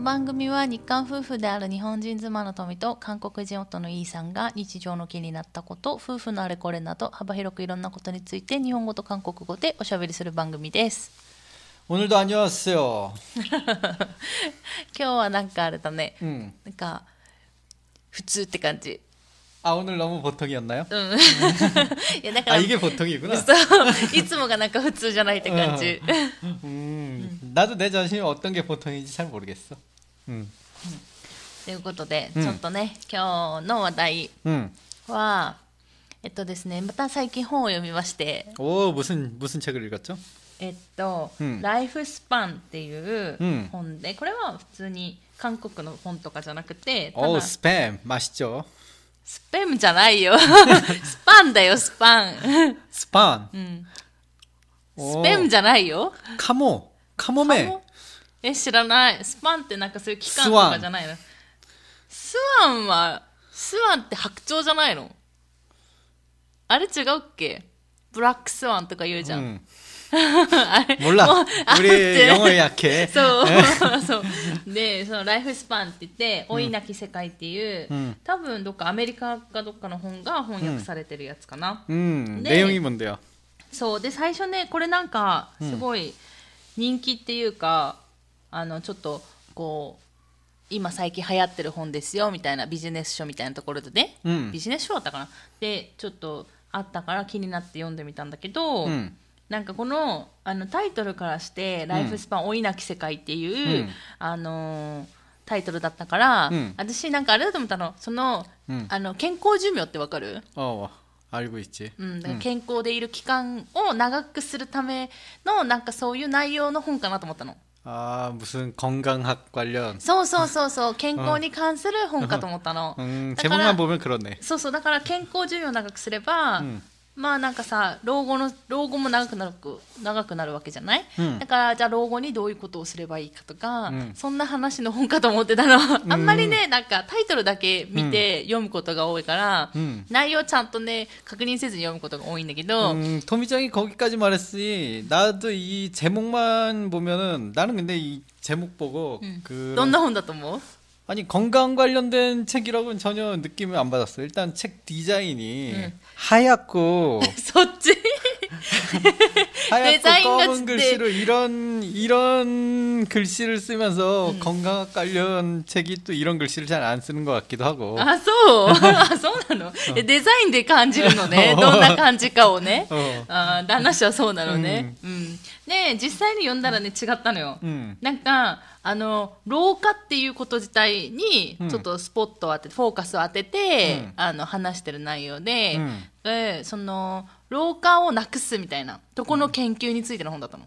の番組は日韓夫婦である日本人妻の富と韓国人夫のイーさんが日常の気になったこと夫婦のあれこれなど幅広くいろんなことについて日本語と韓国語でおしゃべりする番組です 오늘도 안녕하세요. 今日はなんかあれだね 음. なんか普通って感じ 아 오늘 너무 보통이었나요? うんいやだか 아 ら 이게 보통이구나. そういつもがなんか普通じゃないって感じ、 음, 나도 내 자신이 어떤 게 보통인지 잘 모르겠어. 음, ということで、うんちょっとね今日の話題 음. はえっとですねまた最近本を読みまして 오 무슨 무슨 책을 읽었죠? えっと、うんライフスパンっていううん本で、これは普通に韓国の本とかじゃなくて、た 오 だ 스팸 맛있죠. スペムじゃないよ。スパンだよ、スパン。 스판. うん。ス 오, ペムじゃないよ。 카모 카모메. カモ え、知らない。スパンってなんかそういう期間とかじゃないの。スワンは、スワンって白鳥じゃないのあれ違うっけブラックスワンとか言うじゃん。 음. あれ 몰라. もうあって 우리 영어에 약해. そうそうでそのライフスパンって言って「老いなき世界」っていう、うん多分どっかアメリカかどっかの本が翻訳されてるやつかな、 음, 네. 내용이 뭔데요? そうで最初ねこれなんかすごい人気っていうか、 あのちょっとこう今最近流行ってる本ですよみたいなビジネス書みたいなところでね、うん、ビジネス書だったかな。でちょっとあったから気になって読んでみたんだけど、うん、なんかこのあのタイトルからして「ライフスパン老いなき世界」っていう、うん、あの、タイトルだったから、うん、私なんかあれだと思ったの。その,、あの健康寿命ってわかる？うん、健康でいる期間を長くするためのなんかそういう内容の本かなと思ったの。아 무슨 건강학 관련. そうそうそうそう健康に関する本かと思ったの、 음, だから 제목만 보면 그렇네. そうそうだから健康寿命を長くすれば、うん まあなんかさ老後の老後も長くなる長くなるわけじゃない、うんだからじゃあ老後にどういうことをすればいいかとか、うんそんな話の本かと思ってたの、あんまりねなんかタイトルだけ見て読むことが多いから、 음. 内容ちゃんとね確認せずに読むことが多いんだけど、 음, 토미짱이 거기까지 말했으니 나도 이 제목만 보면은 나는 근데 이 제목 보고 음. 그 どんな本だと思う 아니 건강 관련된 책이라고는 전혀 느낌을 안 받았어. 일단 책 디자인이 음. 하얗고 そっち 하얗고 디자인과 검은 진짜- 글씨로 이런 이런 글씨를 쓰면서 음. 건강학 관련 책이 또 이런 글씨를 잘 안 쓰는 것 같기도 하고. あそうあそうなの、えデザインで感じるのねどんな感じかをね 어. あー話はそうなのね、うん で実際に読んだらね違ったのよ、 음. なんかあの老化っていうこと自体にうんちょっとスポットを当てて、フォーカスを当てて、うんあの話してる内容で,、うんでその老化をなくすみたいなとこの研究についての本だったの、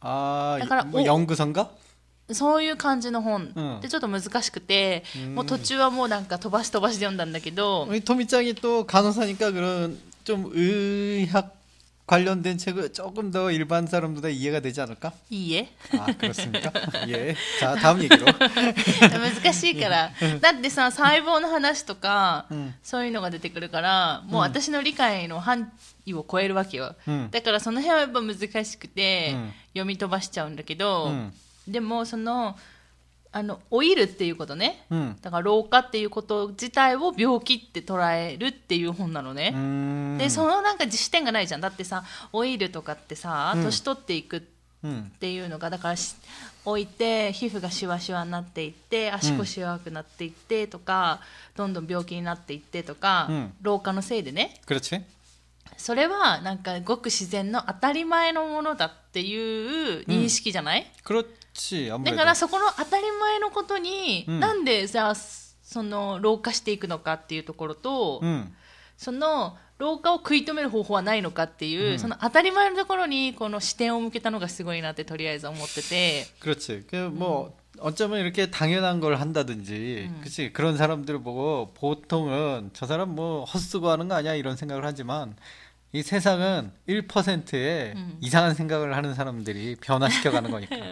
아, 약간 뭐 오- 연구선가? そういう感じの本、うんでちょっと難しくて、うんもう途中はもうなんか飛ばし飛ばしで読んだんだけど、 우리 토미짱이 또 간호사니까 그런 좀 의학 관련된 책을 조금 더 일반 사람보다 이해가 되지 않을까? いいえ 아 그렇습니까? 예. 자 다음 얘기로. 難しいからだってさ細胞の話とか、うんそういうのが出てくるからもう私の理解の範囲を超えるわけよ、うんだからその辺はやっぱ難しくて、うん読み飛ばしちゃうんだけど、うんでもその あの老いるっていうことね、うん、だから老化っていうこと自体を病気って捉えるっていう本なのね。でそのなんか視点がないじゃん。だってさ老いるとかってさ、うん、年取っていくっていうのがだから老いて皮膚がしわしわになっていって足腰弱くなっていってとか、うん、どんどん病気になっていってとか、老化のせいでね。それはなんかごく自然の当たり前のものだっていう認識じゃない、うん。지. だ 아무래도. からそこの当たり前のことに、うんなんでじゃあその老化していくのかっていうところと、 음. その老化を食い止める方法はないのかっていう、うんその当たり前のところにこの視点を向けたのがすごいなってとりあえず思ってて。 그렇지. 그뭐 어쩌면 이렇게 당연한 걸 한다든지, 음. 그치 그런 사람들을 보고 보통은 저 사람 뭐 헛수고 하는 거 아니야 이런 생각을 하지만 이 세상은 1%의 음. 이상한 생각을 하는 사람들이 변화시켜가는 거니까. うん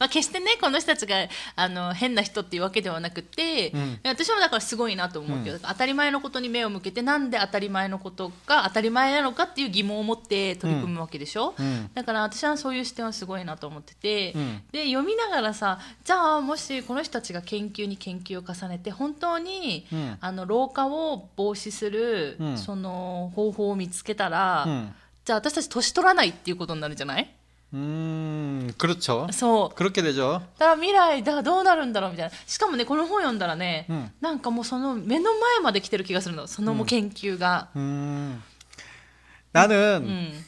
まあ、決してねこの人たちがあの変な人っていうわけではなくて、うん私もだからすごいなと思うけど、当たり前のことに目を向けてなんで当たり前のことが当たり前なのかっていう疑問を持って取り組むわけでしょ、うんだから私はそういう視点はすごいなと思ってて、うんで読みながらさじゃあもしこの人たちが研究に研究を重ねて本当に、うんあの老化を防止する、うんその方法を見つけたら、 음. じゃあ私たち年取らないっていうことになるんじゃない 음, 그렇죠. そう 그렇게 되죠. だから未来だどうなるんだろうみたいなしかもねこの本読んだらね、うんなんかもうその目の前まで来てる気がするのそのもう研究が、 음. 나는 うん、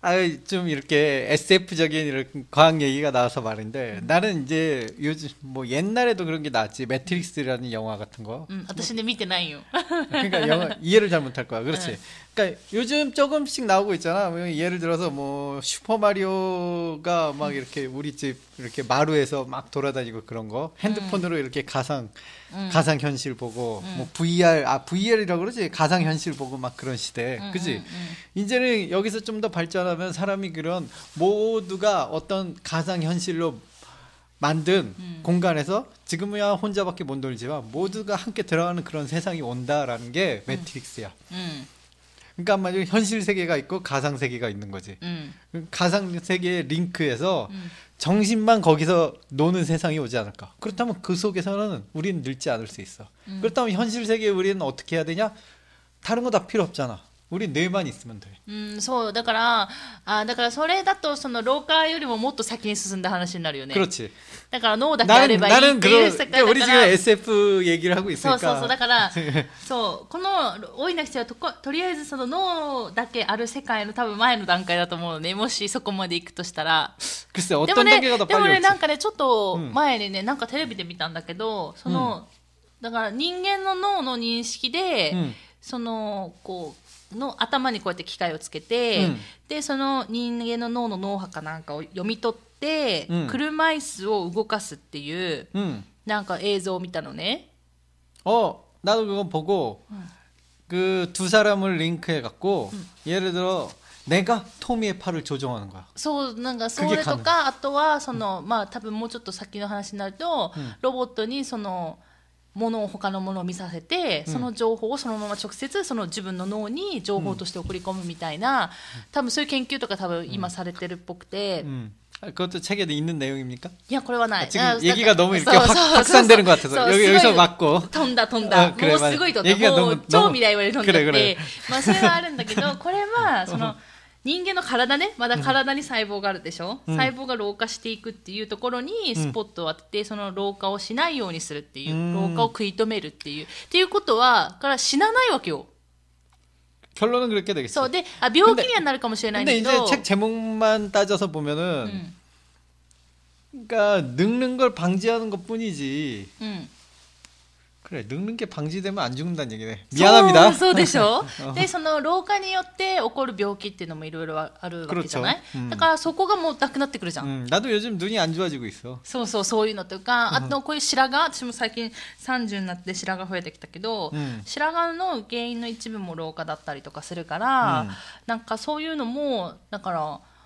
아, 좀 이렇게 SF적인 이런 과학 얘기가 나와서 말인데 나는 이제 요즘 뭐 옛날에도 그런 게 나왔지 매트릭스라는 영화 같은 거 うん、私ね見てないよ 그러니까 영화 이해를 잘 못할 거야 그렇지 그러니까 요즘 조금씩 나오고 있잖아. 뭐 예를 들어서 뭐 슈퍼 마리오가 막 이렇게 우리 집 이렇게 마루에서 막 돌아다니고 그런 거. 핸드폰으로 이렇게 가상 가상 현실 보고 뭐 VR 아 VR이라고 그러지? 가상 현실 보고 막 그런 시대. 음, 그지? 음, 음. 이제는 여기서 좀 더 발전하면 사람이 그런 모두가 어떤 가상 현실로 만든 공간에서 지금이야 혼자밖에 못 놀지만 모두가 함께 들어가는 그런 세상이 온다라는 게 매트릭스야. 그러니까 만약에 현실 세계가 있고 가상 세계가 있는 거지. 음. 가상 세계의 링크에서 음. 정신만 거기서 노는 세상이 오지 않을까. 그렇다면 그 속에서는 우리는 늙지 않을 수 있어. 음. 그렇다면 현실 세계에 우리는 어떻게 해야 되냐? 다른 거 다 필요 없잖아. 우리 뇌만 있으면 돼. うん、そうだからあだからそれだとその老化よりももっと先に進んだ話になるよね 그렇지. だから脳だけあれ 나는 ばいいっ 나는 ていう 그런 世 그러니까 界だ 우리 か 지금 ら SF 얘기를 하고 そうそうそう 있으니까 だからそうこの多いなくしてはとことりあえずその脳だけある世界の多分前の段階だと思うのねもしそこまで行くとしたら 글쎄 でも 어떤 ね 단계가 더 でも 빨리 ね 올지 なんかねちょっとうん前にねなんかテレビで見たんだけどその、だから人間の脳の認識で、うんそのこう の頭にこうやって機械をつけて、うんでその人間の脳の脳波かなんかを読み取って、うん車椅子を動かすっていう 음. なんか映像を見たのね。 어 나도 그거 보고 그 두 사람을 링크해 갖고 예를 들어 내가 토미의 팔을 조종하는 거야. そうなんかそれとかあとはその、まあ多分もうちょっと先の話になると、ロボットにその ものを他のものを見させて、その情報をそのまま直接その自分の脳に情報として送り込むみたいな、多分そういう研究とか多分今されてるっぽくて、 음. 아, 그것도 책에 있는 내용입니까? いやこれはない。 아, 지금 あ 얘기가 너무 이렇게 そう 확, そうそう 확산되는 것 같아서 そう 여기 すごい 여기서 맞고 飛んだ飛んだ、あくればもうすごい飛んだ얘기가 も 너무 う超未来まで飛んだって 그래 그래 まあそれはあるんだけどこれはその 人間の体ねまだ体に細胞があるでしょ、細胞が老化していくっていうところにスポットを当てて、その老化をしないようにするっていう、うん老化を食い止めるっていうっていうことはから死なないわけよ 결론은 그렇게 되겠지. そうであ病気にはなるかもしれないんだ 근데 け 이제 ど 책 제목만 따져서 보면은 うん 그러니까 늙는 걸 방지하는 것뿐이지. うん、 그래 늙는 게 방지되면 안 죽는다는 얘기네. 미안합니다. そうそうでしょでその老化によって起こる病気っていうのもいろいろあるわけじゃない、 그렇죠. 음. だからそこがもうなくなってくるじゃん、 음, 나도 요즘 눈이 안 좋아지고 있어. そうそうそういうのとか、あとこういう白髪私も最近30になって白髪増えてきたけど、うん白髪の原因の一部も老化だったりとかするから、うんなんかそういうのもだから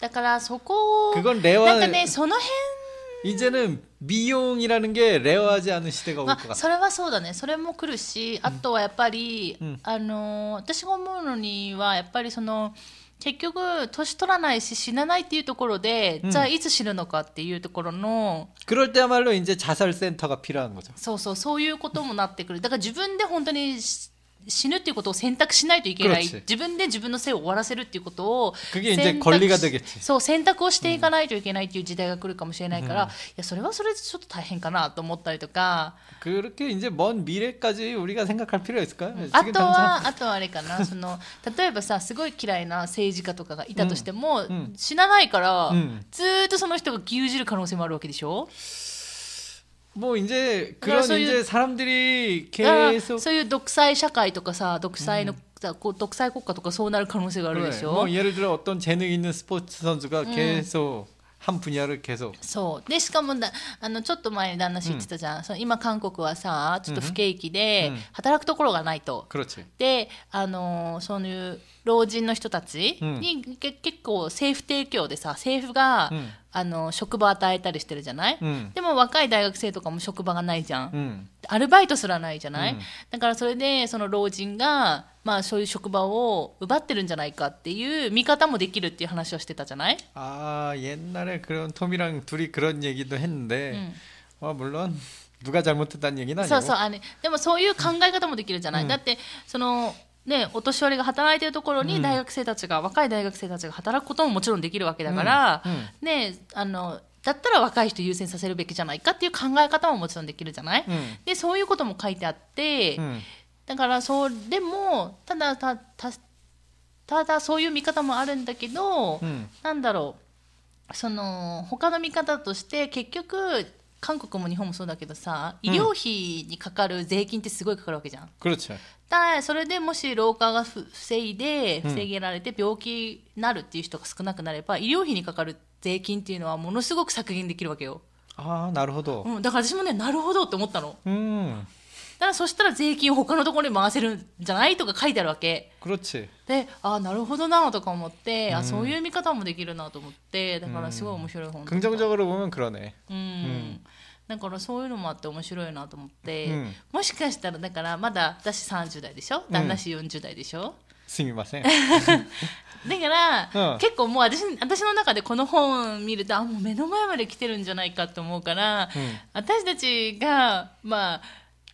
だからそこを 그건 なん 레어 かねその辺 이제는 미용이라는 게 레어하지 않은 시대가 올 것 まあ、 같아. それはそうだねそれも来るしあとはやっぱり、うんあのー私が思うのにはやっぱりその結局年取らないし死なないっていうところで、うんじゃあいつ死ぬのかっていうところの 그럴 때야말로 이제 자살 센터가 필요한 거죠. そうそうそういうこともなってくるだから自分で本当にし 死ぬっていうことを選択しないといけない 그렇지 自分で自分の生を終わらせるっていうことを 그게이제 選択 권리가 し 되겠지 そう選択をしていかないといけないっていう時代が来るかもしれないから、いやそれはそれでちょっと大変かなと思ったりとか 그렇게 이제 먼 미래까지 우리가 생각할 필요가 있을까요? あ 지금 と 당장 はあとはあれかなその例えばさすごい嫌いな政治家とかがいたとしても、ん死なないから、うんずーっとその人が牛耳る可能性もあるわけでしょ 뭐 이제 그러니까 그런 소유- 이제 사람들이 だから 계속 そういう独裁社会とかさ独裁の、さこう独裁国家とかそうなる可能性があるで 네, しょ、 뭐 예를 들어 어떤 재능 있는 스포츠 선수가 계속 한 분야를 계속 そうでしかもだあのちょっと前に旦那氏言ってたじゃん、その今韓国はさちょっと不景気でうん働くところがないと、 그렇지. であのーそういう 老人の人たちに、け結構政府提供でさ政府が、うんあの職場与えたりしてるじゃない、 음. でも若い大学生とかも職場がないじゃん、 음. アルバイトすらないじゃない、うんだからそれでその老人が、まあ、そういう職場を奪ってるんじゃないかっていう見方もできるっていう話をしてたじゃない、 아 옛날에 그런 톰이랑 둘이 그런 얘기도 했는데 음. 어, 물론 누가 잘못했다는 얘기는 아니고 そうそうあのでもそういう考え方もできるじゃない、だってその ね、お年寄りが働いてるところに大学生たちが、うん、若い大学生たちが働くことももちろんできるわけだから、うん。うん、ね、あのだったら若い人優先させるべきじゃないかっていう考え方ももちろんできるじゃない、でそういうことも書いてあって、だからそれもただたただそういう見方もあるんだけど、うん、なんだろうその他の見方として結局韓国も日本もそうだけどさ医療費にかかる税金ってすごいかかるわけじゃん。그렇죠. だそれでもし老化がふ防いでうん防げられて病気になるっていう人が少なくなれば、医療費にかかる税金っていうのはものすごく削減できるわけよ、 아 나루호도. うん、だから私もねなるほどって思ったの 음. だからそしたら税金を他のところに回せるんじゃないとか書いてあるわけ 그렇지. でああなるほどなとか思って、あそういう見方もできるなと思ってだからすごい面白い本だった 긍정적으로 보면 그러네. うん だからそういうのもあって面白いなと思って、うん、もしかしたらだからまだ私30代でしょ？旦那氏40代でしょ、うん、すみません。だから、うん、結構もう私私の中でこの本見るとあもう目の前まで来てるんじゃないかと思うから、うん、私たちがまあ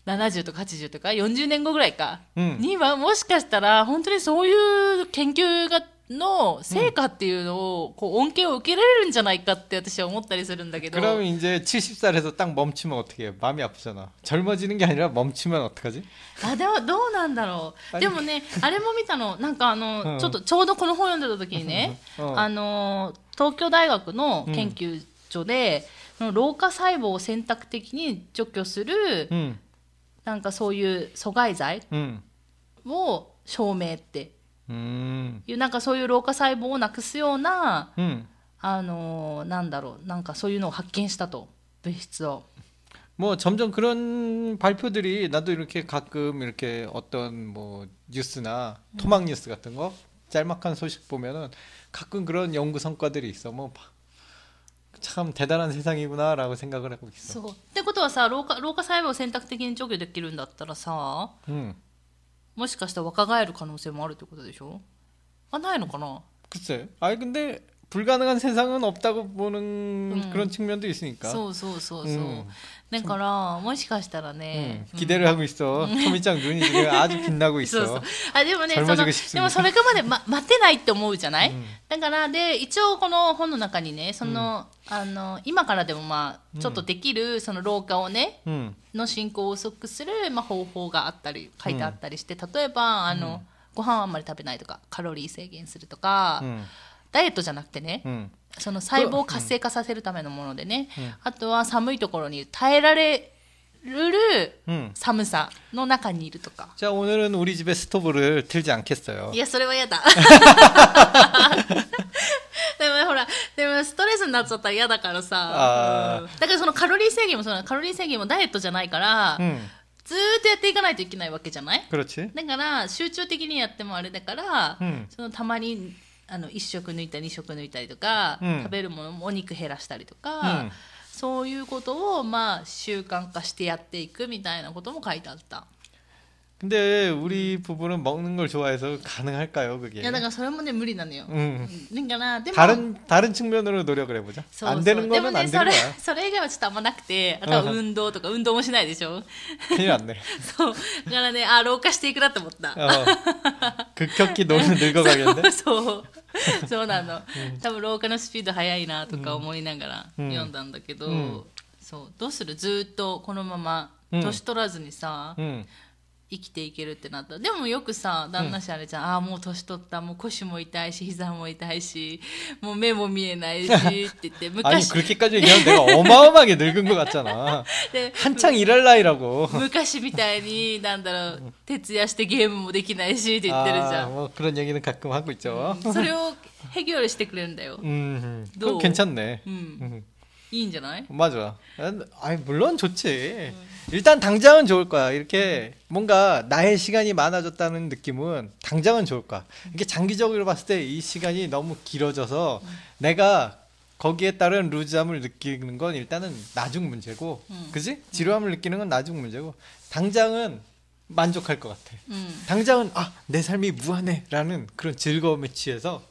70とか80とか40年後ぐらいか、にはもしかしたら本当にそういう研究がの成果っていうのを、こう恩恵を受けられるんじゃないかって私は思ったりするんだけど 그럼 이제 70살에서 딱 멈추면 어떻게 해? 마음이 아프잖아. 젊어지는 게 아니라 멈추면 어떡하지? あでもどうなんだろうあでもねあれも見たのなんかあの、うんちょっとちょうどこの本読んでた時にね、うんあの東京大学の研究所で、その老化細胞を選択的に除去する、 음. なんかそういう阻害剤 음. を証明って。 음. いうなんかそういう老化細胞をなくすような 음. あのなんだろうなんかそういうのを発見したと物質を 뭐 점점 그런 발표들이 나도 이렇게 가끔 이렇게 어떤 뭐 뉴스나 토막 뉴스 같은 거 짤막한 소식 보면은 가끔 그런 연구 성과들이 있어. 뭐 참 대단한 세상이구나라고 생각을 하고 있어. そうってことはさ老化老化細胞を選択的に除去できるんだったらさ 음. もしかしたら若返る可能性もあるってことでしょあないのかな 글쎄. 아니 근데 불가능한 세상은 없다고 보는 그런 측면도 있으니까. そうそうそうそう、うんだからもしかしたら 음, ね、 기대를 하고 있어. 토미짱 눈이 지금 아주 빛나고 そうそ 있어. うあでもねその 젊어지고 싶습니다. でもそれかまで、ま、待てないって思うじゃない、だからで一応この本の中にねその、あの今からでもまあちょっとできるその老化をね、 음. の進行を遅くする、まあ、方法があったり書いてあったりして、例えばあの、ご飯をあんまり食べないとかカロリー制限するとか、 음. ダイエットじゃなくてね、うん、その細胞を活性化させるためのものでね、うん、あとは寒いところに耐えられるる寒さの中にいるとか.자 오늘은 우리 집에ト토브를 틀지 않겠어 요. や,それは嫌だ. でもほら、でもストレスになっちゃったら嫌だからさ、うん、だからそのカロリー制限もそうな。カロリー制限もダイエットじゃないから、うん、ずっとやっていかないといけないわけじゃない？だから集中的にやってもあれだから、うん、そのたまにあの1食抜いたり2食抜いたりとか、うん食べるものもお肉減らしたりとか、うんそういうことをまあ習慣化してやっていくみたいなことも書いてあった。 근데 우리 부부는 먹는 걸 좋아해서 가능할까요, 그게? いやだからそれもね無理なのよ、 음. だからでも 다른 다른 측면으로 노력을 해보자. そうそう 안 되는 でも 거는 ね 안 そ 되는 れ 거야. それ以外はちょっとあんまなくてあとは運動とか運動もしないでしょ 큰일 났네. そうだからねあ老化していくなって思った、 어. 급격히 노는 늙어가겠는데? そうそうなの、多分老化のスピード速いなとか思いながらうん読んだんだけど、うんそうどうするずーっとこのままうん年取らずにさ、 응. 生きていけるってなったでもよくさ旦那氏あれじゃん、ああもう年取ったもう腰も痛いし膝も痛いしもう目も見えないしって言って 아니 昔 그렇게까지 얘기하면 내가 어마어마하게 늙은 것 같잖아. で 한창 일할 나이라고. 昔みたいになんだろう徹夜してゲームもできないしって言ってるじゃ 아, ん、 뭐 그런 얘기는 가끔 하고 있죠. それを해결してくれるんだよ 음, 너. 그건 괜찮네. うん 음, いいんじゃない 맞아. 아니 물론 좋지. 일단 당장은 좋을 거야. 이렇게 뭔가 나의 시간이 많아졌다는 느낌은 당장은 좋을 거야. 이게 장기적으로 봤을 때 이 시간이 너무 길어져서 내가 거기에 따른 루즈함을 느끼는 건 일단은 나중 문제고, 음. 그지? 지루함을 느끼는 건 나중 문제고, 당장은 만족할 것 같아. うん、 당장은 아 내 삶이 무한해라는 그런 즐거움에 취해서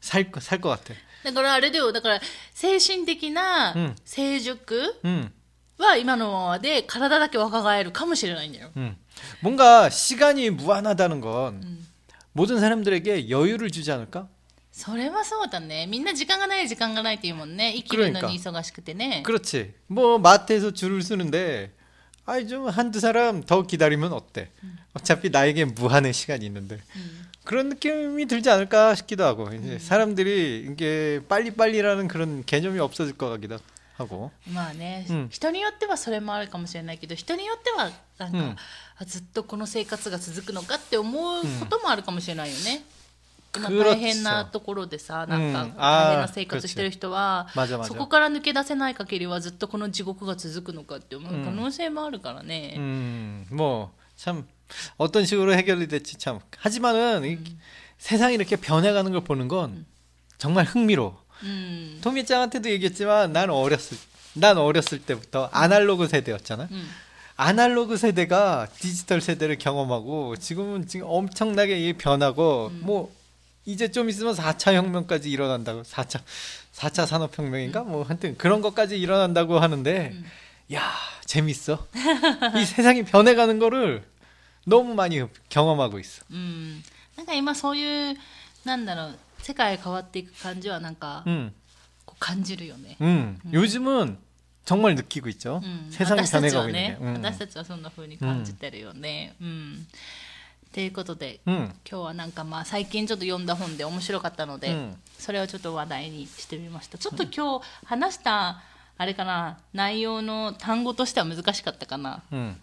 살살 것 같아. だからあれだよだから精神的なうん成熟 음, は今のままで体だけ若返るかもしれないんだよ、 음. 뭔가 시간이 무한하다는 건 うん、 모든 사람들에게 여유를 주지 않을까? それはそうだねみんな時間がない時間がないっていうもんね生きるのに忙しくてね 그렇지. 뭐 마트에서 줄을 서는데 아이 좀 한두 사람 더 기다리면 어때? 어차피 나에게 무한의 시간이 있는데 うん 그런 느낌이 들지 않을까 싶기도 하고 이제 사람들이 이게 빨리빨리라는 그런 개념이 없어질 것 같기도 하고 まあね、うん人によってはそれもあるかもしれないけど人によってはなんか、うんあずっとこの生活が続くのかって思うこともあるかもしれないよね、今 그렇죠 大変なところでさなんかうんあー大変な生活してる人は、 맞아 맞아. そこから抜け出せない限りはずっとこの地獄が続くのかって思う可能性もあるからね、 음, 뭐, 참, 어떤 식으로 해결이 될지 참. 하지만은, 이 세상이 이렇게 변해가는 걸 보는 건 정말 흥미로워. うん、 토미짱한테도 얘기했지만, 난 어렸을, 난 어렸을 때부터 아날로그 세대였잖아. うん 아날로그 세대가 디지털 세대를 경험하고, 지금은 지금 엄청나게 이 변하고, 뭐, 이제 좀 있으면 4차 혁명까지 일어난다고. 4차, 4차 산업혁명인가? 뭐, 하여튼 그런 것까지 일어난다고 하는데, 야, 재밌어. 이 세상이 변해가는 거를 너무 많이 경험하고 있어. うん、なんか今そういうなんだろう 世界変わっていく感じはなんか 음, こう感じるよね、 음. 요즘은 정말 느끼고 있죠. うん、 세상이 私たち 변해가고 は 있는 ね 게. 、음. 私たちはそんな風に感じてるよね。うん。ということで、 음, 今日はなんかまあ最近ちょっと読んだ本で面白かったので、うんそれをちょっと話題にしてみました。ちょっと今日話したあれかな内容の単語としては難しかったかな 음.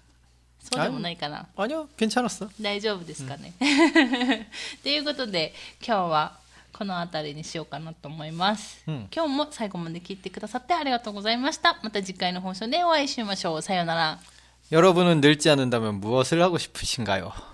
そうでもないかな 아니요, 괜찮았어. 大丈夫ですかね、ということで今日は この辺りにしようかなと思います、うん今日も最後まで聞いてくださってありがとうございましたまた次回の放送でお会いしましょうさようなら 여러분은 늙지 않는다면 무엇을 하고 싶으신가요?